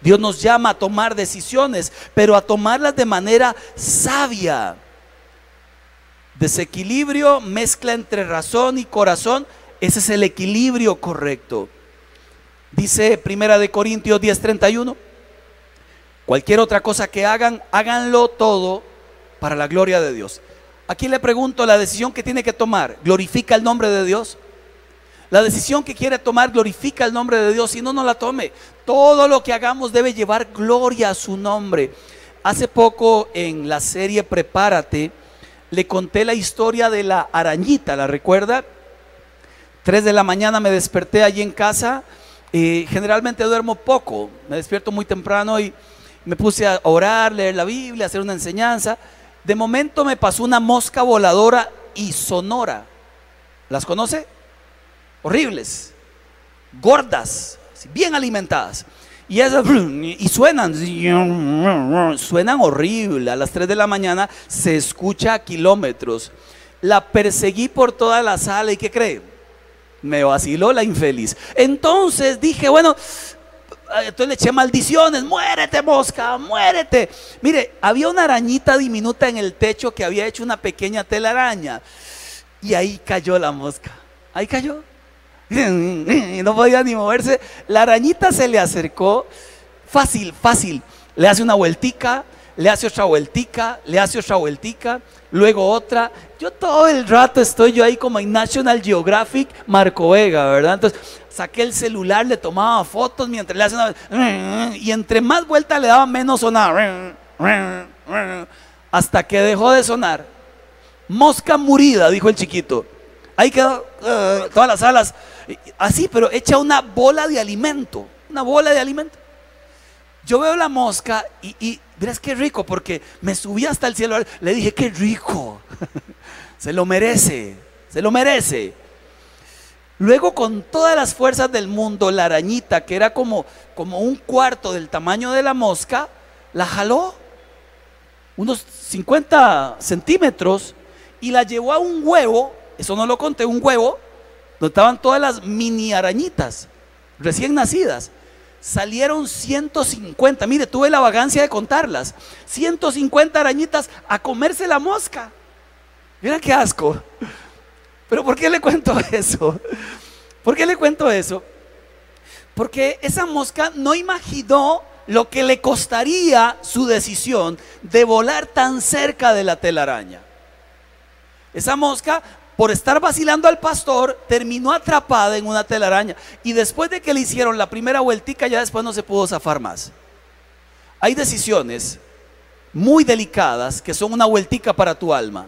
Dios nos llama a tomar decisiones, pero a tomarlas de manera sabia. Desequilibrio, mezcla entre razón y corazón, Ese es el equilibrio correcto. Dice Primera de Corintios 10:31. Cualquier otra cosa que hagan, háganlo todo para la gloria de Dios. Aquí le pregunto, la decisión que tiene que tomar, ¿glorifica el nombre de Dios? La decisión que quiere tomar glorifica el nombre de Dios, si no, no la tome. Todo lo que hagamos debe llevar gloria a su nombre. Hace poco en la serie Prepárate, le conté la historia de la arañita, ¿la recuerda? Tres de la mañana me desperté allí en casa. y generalmente duermo poco, me despierto muy temprano y me puse a orar, leer la Biblia, hacer una enseñanza. De momento me pasó una mosca voladora y sonora. ¿Las conoce? Horribles, gordas, bien alimentadas. Y, esas, y suenan, suenan horrible. A las 3 de la mañana se escucha a kilómetros. La perseguí por toda la sala y ¿qué cree? Me vaciló la infeliz. Entonces dije, bueno, entonces le eché maldiciones, muérete mosca, muérete. Mire, había una arañita diminuta en el techo que había hecho una pequeña telaraña. Y ahí cayó la mosca. Ahí cayó. Y no podía ni moverse. La arañita se le acercó. Fácil, fácil. Le hace una vueltica, le hace otra vueltica, le hace otra vueltica, luego otra. Yo todo el rato estoy yo ahí como en National Geographic Marco Vega, ¿verdad? Entonces saqué el celular, le tomaba fotos mientras le hace una... Y entre más vueltas le daba, menos sonaba. Hasta que dejó de sonar. Mosca murida, dijo el chiquito. Ahí quedó uh, todas las alas. Así, pero echa una bola de alimento. Una bola de alimento. Yo veo la mosca y, y verás qué rico, porque me subí hasta el cielo. Le dije, qué rico. se lo merece, se lo merece. Luego con todas las fuerzas del mundo, la arañita, que era como, como un cuarto del tamaño de la mosca, la jaló unos 50 centímetros y la llevó a un huevo, eso no lo conté, un huevo, donde estaban todas las mini arañitas recién nacidas. Salieron 150, mire, tuve la vagancia de contarlas. 150 arañitas a comerse la mosca. Mira qué asco. Pero ¿por qué le cuento eso? ¿Por qué le cuento eso? Porque esa mosca no imaginó lo que le costaría su decisión de volar tan cerca de la telaraña. Esa mosca por estar vacilando al pastor, terminó atrapada en una telaraña. Y después de que le hicieron la primera vueltica, ya después no se pudo zafar más. Hay decisiones muy delicadas que son una vueltica para tu alma.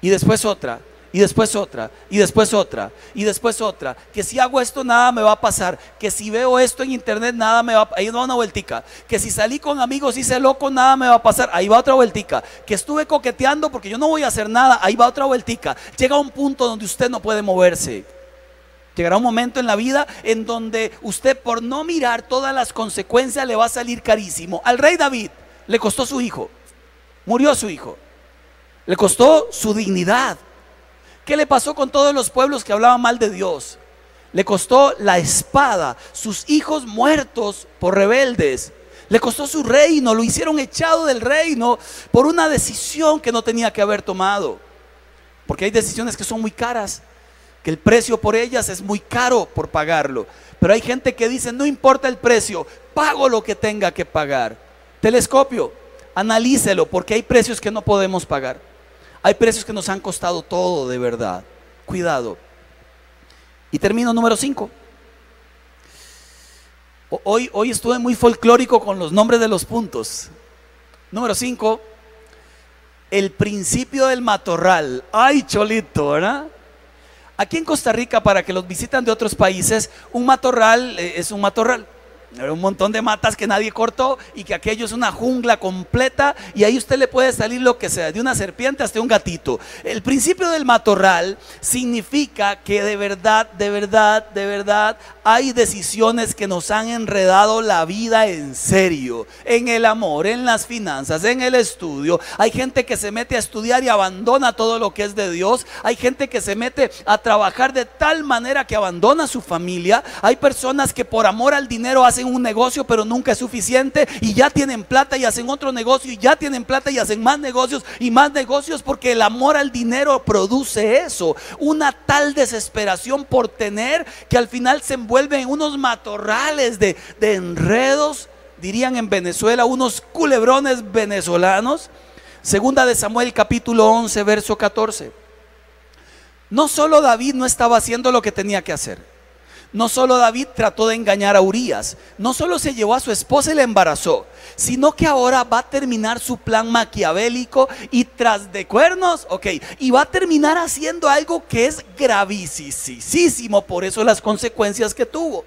Y después otra, y después otra, y después otra, y después otra. Que si hago esto nada me va a pasar. Que si veo esto en internet nada me va a Ahí va una vueltica. Que si salí con amigos y hice loco nada me va a pasar. Ahí va otra vueltica. Que estuve coqueteando porque yo no voy a hacer nada. Ahí va otra vueltica. Llega un punto donde usted no puede moverse. Llegará un momento en la vida en donde usted por no mirar todas las consecuencias le va a salir carísimo. Al rey David le costó su hijo. Murió su hijo. Le costó su dignidad ¿Qué le pasó con todos los pueblos que hablaban mal de Dios? Le costó la espada, sus hijos muertos por rebeldes. Le costó su reino, lo hicieron echado del reino por una decisión que no tenía que haber tomado. Porque hay decisiones que son muy caras, que el precio por ellas es muy caro por pagarlo. Pero hay gente que dice, no importa el precio, pago lo que tenga que pagar. Telescopio, analícelo porque hay precios que no podemos pagar. Hay precios que nos han costado todo de verdad. Cuidado. Y termino número 5. Hoy, hoy estuve muy folclórico con los nombres de los puntos. Número 5. El principio del matorral. Ay, cholito, ¿verdad? Aquí en Costa Rica, para que los visitan de otros países, un matorral eh, es un matorral. Un montón de matas que nadie cortó y que aquello es una jungla completa y ahí usted le puede salir lo que sea, de una serpiente hasta un gatito. El principio del matorral significa que de verdad, de verdad, de verdad hay decisiones que nos han enredado la vida en serio, en el amor, en las finanzas, en el estudio. Hay gente que se mete a estudiar y abandona todo lo que es de Dios. Hay gente que se mete a trabajar de tal manera que abandona su familia. Hay personas que por amor al dinero hacen hacen un negocio, pero nunca es suficiente y ya tienen plata y hacen otro negocio y ya tienen plata y hacen más negocios y más negocios porque el amor al dinero produce eso, una tal desesperación por tener que al final se envuelve en unos matorrales de, de enredos, dirían en Venezuela, unos culebrones venezolanos. Segunda de Samuel capítulo 11, verso 14. No solo David no estaba haciendo lo que tenía que hacer. No solo David trató de engañar a Urias, no solo se llevó a su esposa y la embarazó, sino que ahora va a terminar su plan maquiavélico y tras de cuernos, ok, y va a terminar haciendo algo que es gravísimo, por eso las consecuencias que tuvo.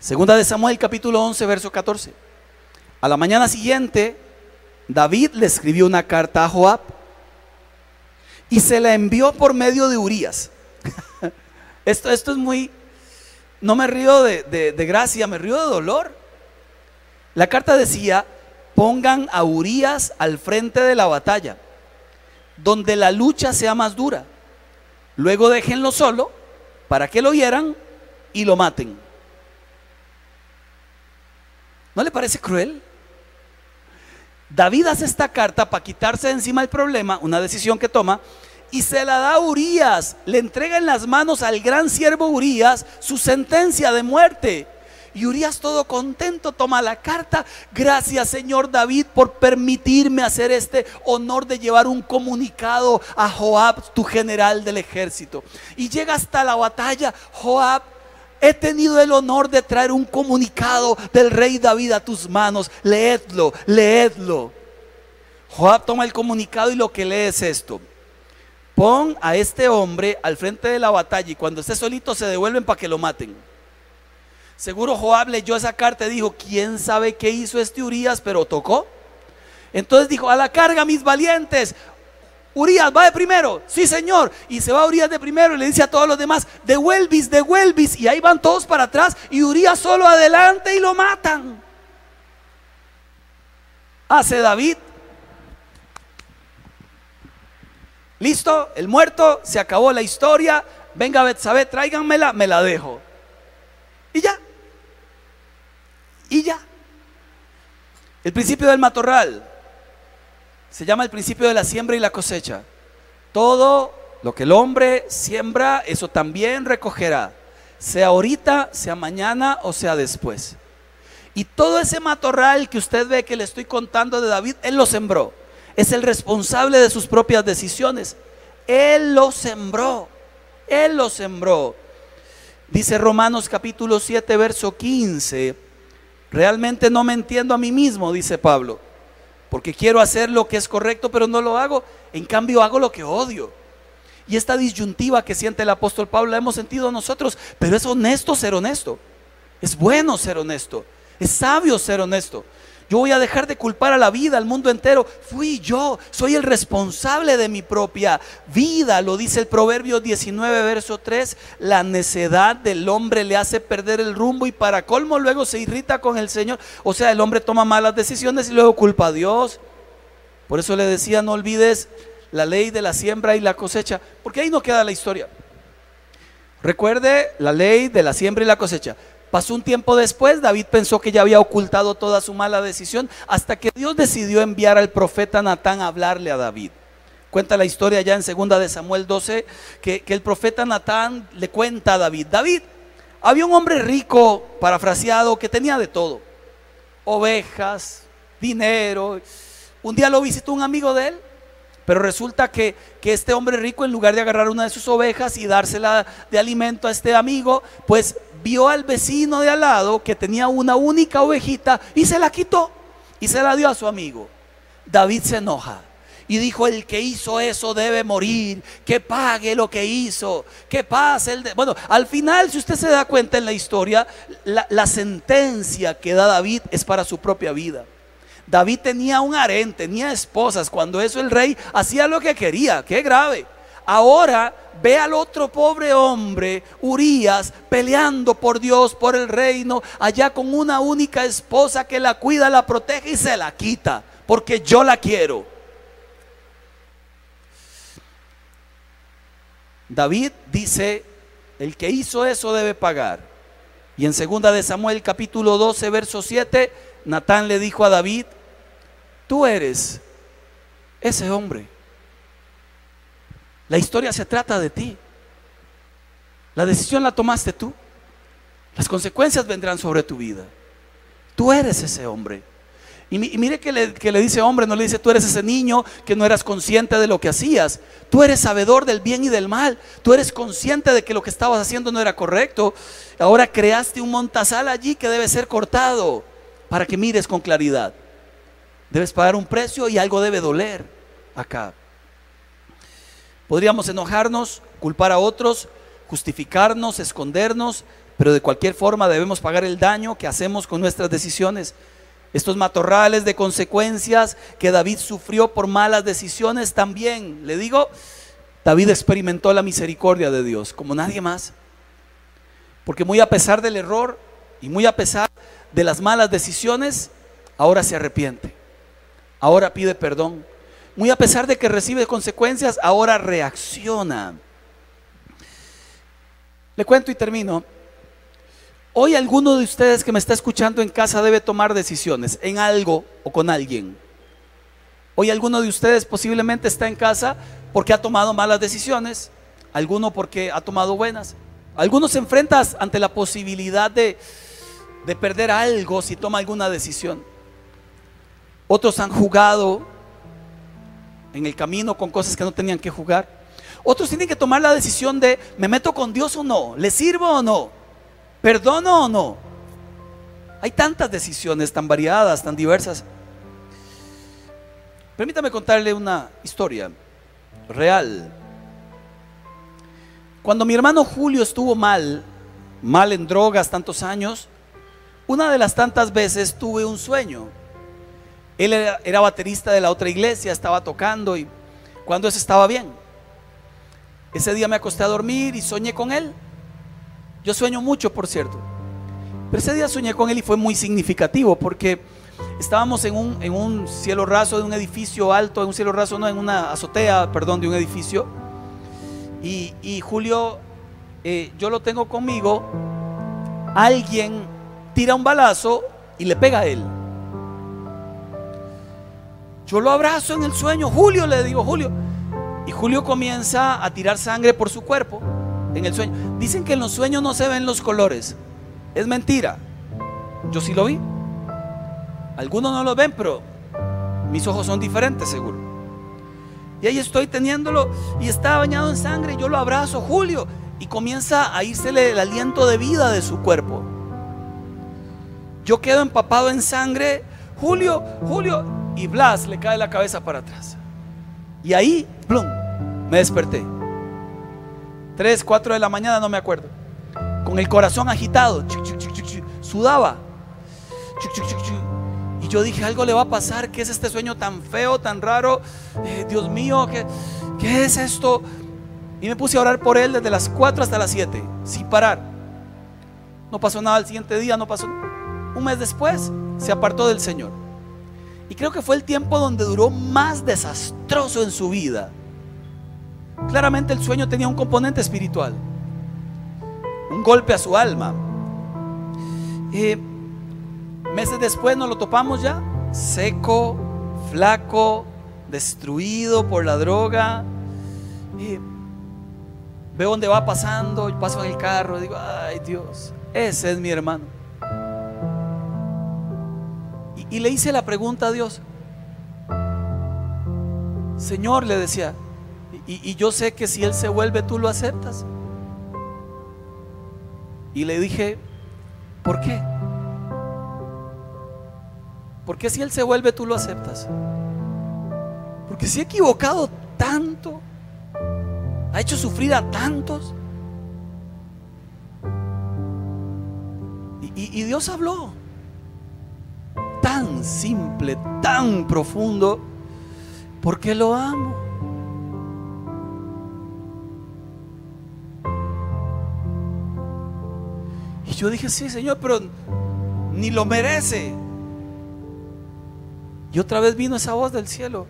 Segunda de Samuel capítulo 11, verso 14. A la mañana siguiente, David le escribió una carta a Joab y se la envió por medio de Urias. esto, esto es muy, no me río de, de gracia, me río de dolor. La carta decía, pongan a Urias al frente de la batalla, donde la lucha sea más dura. Luego déjenlo solo para que lo hieran y lo maten. ¿No le parece cruel? David hace esta carta para quitarse de encima el problema, una decisión que toma, y se la da a Urias, le entrega en las manos al gran siervo Urias su sentencia de muerte. Y Urias todo contento toma la carta. Gracias Señor David por permitirme hacer este honor de llevar un comunicado a Joab, tu general del ejército. Y llega hasta la batalla. Joab He tenido el honor de traer un comunicado del rey David a tus manos. Leedlo, leedlo. Joab toma el comunicado y lo que lee es esto. Pon a este hombre al frente de la batalla y cuando esté solito se devuelven para que lo maten. Seguro Joab leyó esa carta y dijo, ¿quién sabe qué hizo este Urias? Pero tocó. Entonces dijo, a la carga mis valientes, Urias, va de primero. Sí, señor. Y se va Urias de primero y le dice a todos los demás, devuelvis, devuelvis. Y ahí van todos para atrás y Urias solo adelante y lo matan. Hace David. Listo, el muerto, se acabó la historia. Venga, Betsabé, tráiganmela, me la dejo. Y ya. Y ya. El principio del matorral. Se llama el principio de la siembra y la cosecha. Todo lo que el hombre siembra, eso también recogerá, sea ahorita, sea mañana o sea después. Y todo ese matorral que usted ve que le estoy contando de David, él lo sembró. Es el responsable de sus propias decisiones. Él lo sembró. Él lo sembró. Dice Romanos capítulo 7, verso 15. Realmente no me entiendo a mí mismo, dice Pablo porque quiero hacer lo que es correcto, pero no lo hago. En cambio, hago lo que odio. Y esta disyuntiva que siente el apóstol Pablo la hemos sentido nosotros, pero es honesto ser honesto. Es bueno ser honesto. Es sabio ser honesto. Yo voy a dejar de culpar a la vida, al mundo entero. Fui yo, soy el responsable de mi propia vida. Lo dice el Proverbio 19, verso 3. La necedad del hombre le hace perder el rumbo y para colmo luego se irrita con el Señor. O sea, el hombre toma malas decisiones y luego culpa a Dios. Por eso le decía, no olvides la ley de la siembra y la cosecha, porque ahí no queda la historia. Recuerde la ley de la siembra y la cosecha. Pasó un tiempo después, David pensó que ya había ocultado toda su mala decisión hasta que Dios decidió enviar al profeta Natán a hablarle a David. Cuenta la historia ya en segunda de Samuel 12 que, que el profeta Natán le cuenta a David, David, había un hombre rico, parafraseado, que tenía de todo, ovejas, dinero. Un día lo visitó un amigo de él pero resulta que, que, este hombre rico, en lugar de agarrar una de sus ovejas y dársela de alimento a este amigo, pues vio al vecino de al lado que tenía una única ovejita y se la quitó y se la dio a su amigo. David se enoja y dijo, el que hizo eso debe morir, que pague lo que hizo, que pase el... De... Bueno, al final, si usted se da cuenta en la historia, la, sentencia que da David es para su propia vida. David tenía un harén, tenía esposas, cuando eso el rey hacía lo que quería, qué grave. Ahora ve al otro pobre hombre, Urias, peleando por Dios, por el reino, allá con una única esposa que la cuida, la protege y se la quita, porque yo la quiero. David dice, el que hizo eso debe pagar. Y en segunda de Samuel capítulo 12, verso 7, Natán le dijo a David, tú eres ese hombre. La historia se trata de ti. La decisión la tomaste tú. Las consecuencias vendrán sobre tu vida. Tú eres ese hombre. Y, mire que le, dice hombre, no le dice tú eres ese niño que no eras consciente de lo que hacías. Tú eres sabedor del bien y del mal. Tú eres consciente de que lo que estabas haciendo no era correcto. Ahora creaste un montazal allí que debe ser cortado para que mires con claridad. Debes pagar un precio y algo debe doler acá. Podríamos enojarnos, culpar a otros, justificarnos, escondernos, pero de cualquier forma debemos pagar el daño que hacemos con nuestras decisiones. Estos matorrales de consecuencias que David sufrió por malas decisiones también, le digo, David experimentó la misericordia de Dios como nadie más. Porque muy a pesar del error y muy a pesar de las malas decisiones, ahora se arrepiente. Ahora pide perdón. Muy a pesar de que recibe consecuencias, ahora reacciona. Le cuento y termino. Hoy alguno de ustedes que me está escuchando en casa debe tomar decisiones en algo o con alguien. Hoy alguno de ustedes posiblemente está en casa porque ha tomado malas decisiones, alguno porque ha tomado buenas. Algunos se enfrentan ante la posibilidad de, de perder algo si toma alguna decisión. Otros han jugado en el camino con cosas que no tenían que jugar. Otros tienen que tomar la decisión de, ¿me meto con Dios o no? ¿Le sirvo o no? ¿Perdono o no? Hay tantas decisiones tan variadas, tan diversas. Permítame contarle una historia real. Cuando mi hermano Julio estuvo mal, mal en drogas tantos años, una de las tantas veces tuve un sueño. Él era, baterista de la otra iglesia, estaba tocando y cuando eso estaba bien. Ese día me acosté a dormir y soñé con él. Yo sueño mucho, por cierto. Pero ese día soñé con él y fue muy significativo porque estábamos en un, cielo raso de un edificio alto, en un cielo raso, no, en una azotea, perdón, de un edificio. Y, Julio, eh, yo lo tengo conmigo, alguien tira un balazo y le pega a él. Yo lo abrazo en el sueño, Julio le digo, Julio. Y Julio comienza a tirar sangre por su cuerpo en el sueño. Dicen que en los sueños no se ven los colores. Es mentira. Yo sí lo vi. Algunos no lo ven, pero mis ojos son diferentes, seguro. Y ahí estoy teniéndolo y está bañado en sangre. Yo lo abrazo, Julio, y comienza a irsele el aliento de vida de su cuerpo. Yo quedo empapado en sangre, Julio, Julio, y Blas le cae la cabeza para atrás. Y ahí, plum, me desperté. 3, 4 de la mañana, no me acuerdo. Con el corazón agitado, sudaba. Y yo dije, algo le va a pasar, ¿qué es este sueño tan feo, tan raro? Eh, Dios mío, ¿qué, ¿qué es esto? Y me puse a orar por él desde las 4 hasta las 7, sin parar. No pasó nada el siguiente día, no pasó. Un mes después se apartó del Señor. Y creo que fue el tiempo donde duró más desastroso en su vida. Claramente el sueño tenía un componente espiritual, un golpe a su alma. meses después nos lo topamos ya, seco, flaco, destruido por la droga. veo dónde va pasando, paso en el carro, digo, ay Dios, ese es mi hermano. Y le hice la pregunta a Dios. Señor, le decía, y, yo sé que si Él se vuelve, tú lo aceptas. Y le dije, ¿por qué? Porque si Él se vuelve, tú lo aceptas. Porque si he equivocado tanto, ha hecho sufrir a tantos. Y Dios habló tan simple, tan profundo, porque lo amo. yo dije, sí, Señor, pero ni lo merece. Y otra vez vino esa voz del cielo.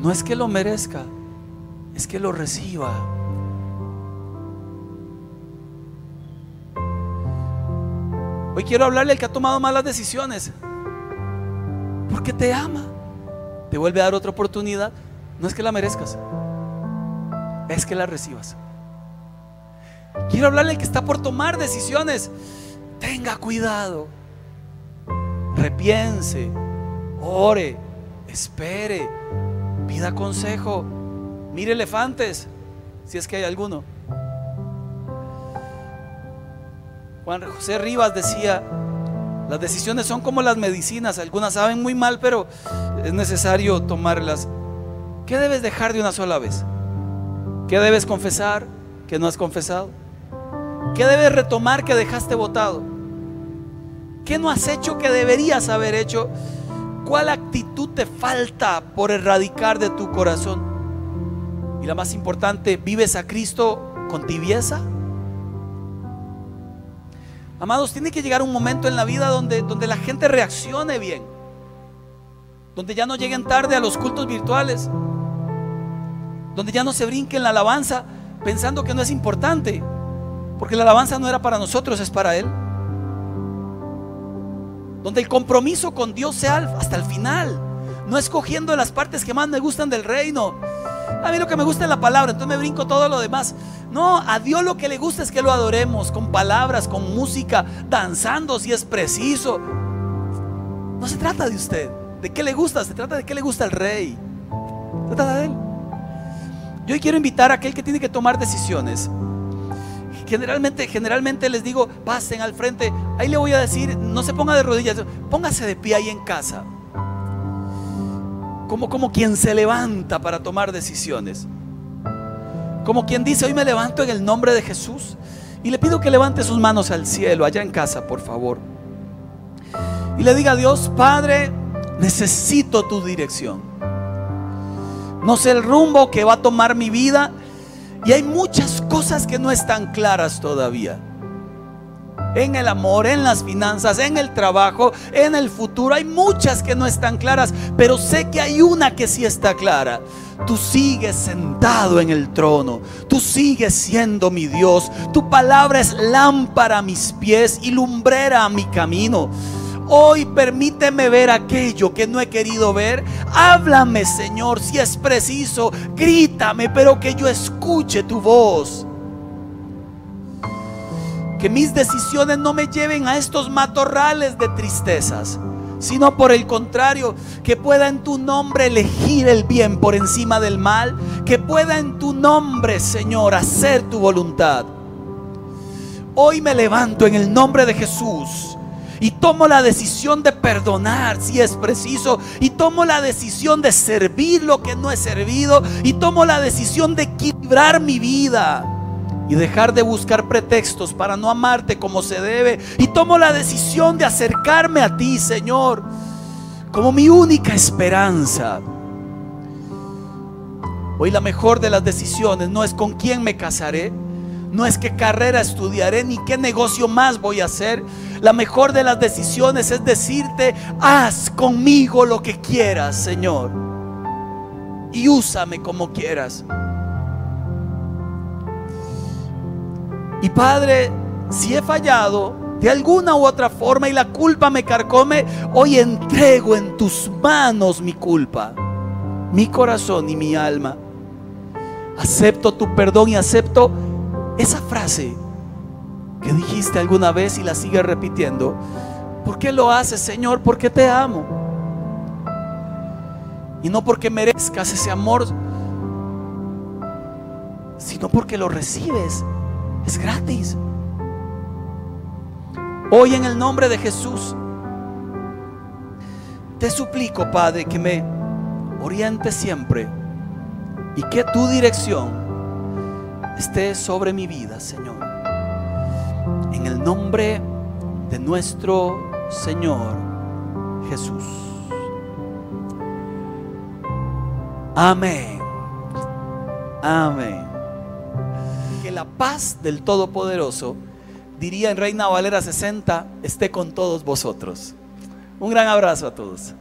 No es que lo merezca, es que lo reciba. Hoy quiero hablarle al que ha tomado malas decisiones. Porque te ama. Te vuelve a dar otra oportunidad. No es que la merezcas. Es que la recibas. Quiero hablarle al que está por tomar decisiones. Tenga cuidado. Repiense. Ore. Espere. Pida consejo. Mire elefantes. Si es que hay alguno. Juan José Rivas decía, las decisiones son como las medicinas, algunas saben muy mal, pero es necesario tomarlas. ¿Qué debes dejar de una sola vez? ¿Qué debes confesar que no has confesado? ¿Qué debes retomar que dejaste votado? ¿Qué no has hecho que deberías haber hecho? ¿Cuál actitud te falta por erradicar de tu corazón? Y la más importante, ¿vives a Cristo con tibieza? Amados, tiene que llegar un momento en la vida donde, donde la gente reaccione bien. Donde ya no lleguen tarde a los cultos virtuales. Donde ya no se brinquen la alabanza pensando que no es importante. Porque la alabanza no era para nosotros, es para Él. Donde el compromiso con Dios sea hasta el final. No escogiendo las partes que más me gustan del reino. A mí lo que me gusta es la palabra, entonces me brinco todo lo demás. No, a Dios lo que le gusta es que lo adoremos con palabras, con música, danzando si es preciso. No se trata de usted, de qué le gusta, se trata de qué le gusta al rey. Se trata de él. Yo quiero invitar a aquel que tiene que tomar decisiones. Generalmente, generalmente les digo, pasen al frente. Ahí le voy a decir, no se ponga de rodillas, póngase de pie ahí en casa como, como quien se levanta para tomar decisiones. Como quien dice, hoy me levanto en el nombre de Jesús. Y le pido que levante sus manos al cielo, allá en casa, por favor. Y le diga a Dios, Padre, necesito tu dirección. No sé el rumbo que va a tomar mi vida. Y hay muchas cosas que no están claras todavía en el amor, en las finanzas, en el trabajo, en el futuro. Hay muchas que no están claras, pero sé que hay una que sí está clara. Tú sigues sentado en el trono. Tú sigues siendo mi Dios. Tu palabra es lámpara a mis pies y lumbrera a mi camino. Hoy permíteme ver aquello que no he querido ver. Háblame, Señor, si es preciso. Grítame, pero que yo escuche tu voz. Que mis decisiones no me lleven a estos matorrales de tristezas, sino por el contrario, que pueda en tu nombre elegir el bien por encima del mal, que pueda en tu nombre, Señor, hacer tu voluntad. Hoy me levanto en el nombre de Jesús y tomo la decisión de perdonar si es preciso y tomo la decisión de servir lo que no he servido y tomo la decisión de equilibrar mi vida y dejar de buscar pretextos para no amarte como se debe. Y tomo la decisión de acercarme a ti, Señor, como mi única esperanza. Hoy la mejor de las decisiones no es con quién me casaré, no es qué carrera estudiaré, ni qué negocio más voy a hacer. La mejor de las decisiones es decirte, haz conmigo lo que quieras, Señor. Y úsame como quieras. Y Padre, si he fallado de alguna u otra forma y la culpa me carcome, hoy entrego en tus manos mi culpa, mi corazón y mi alma. Acepto tu perdón y acepto esa frase que dijiste alguna vez y la sigues repitiendo. ¿Por qué lo haces, Señor? Porque te amo. Y no porque merezcas ese amor, sino porque lo recibes es gratis. Hoy en el nombre de Jesús, te suplico, Padre, que me oriente siempre y que tu dirección esté sobre mi vida, Señor. En el nombre de nuestro Señor Jesús. Amén. Amén la paz del Todopoderoso, diría en Reina Valera 60, esté con todos vosotros. Un gran abrazo a todos.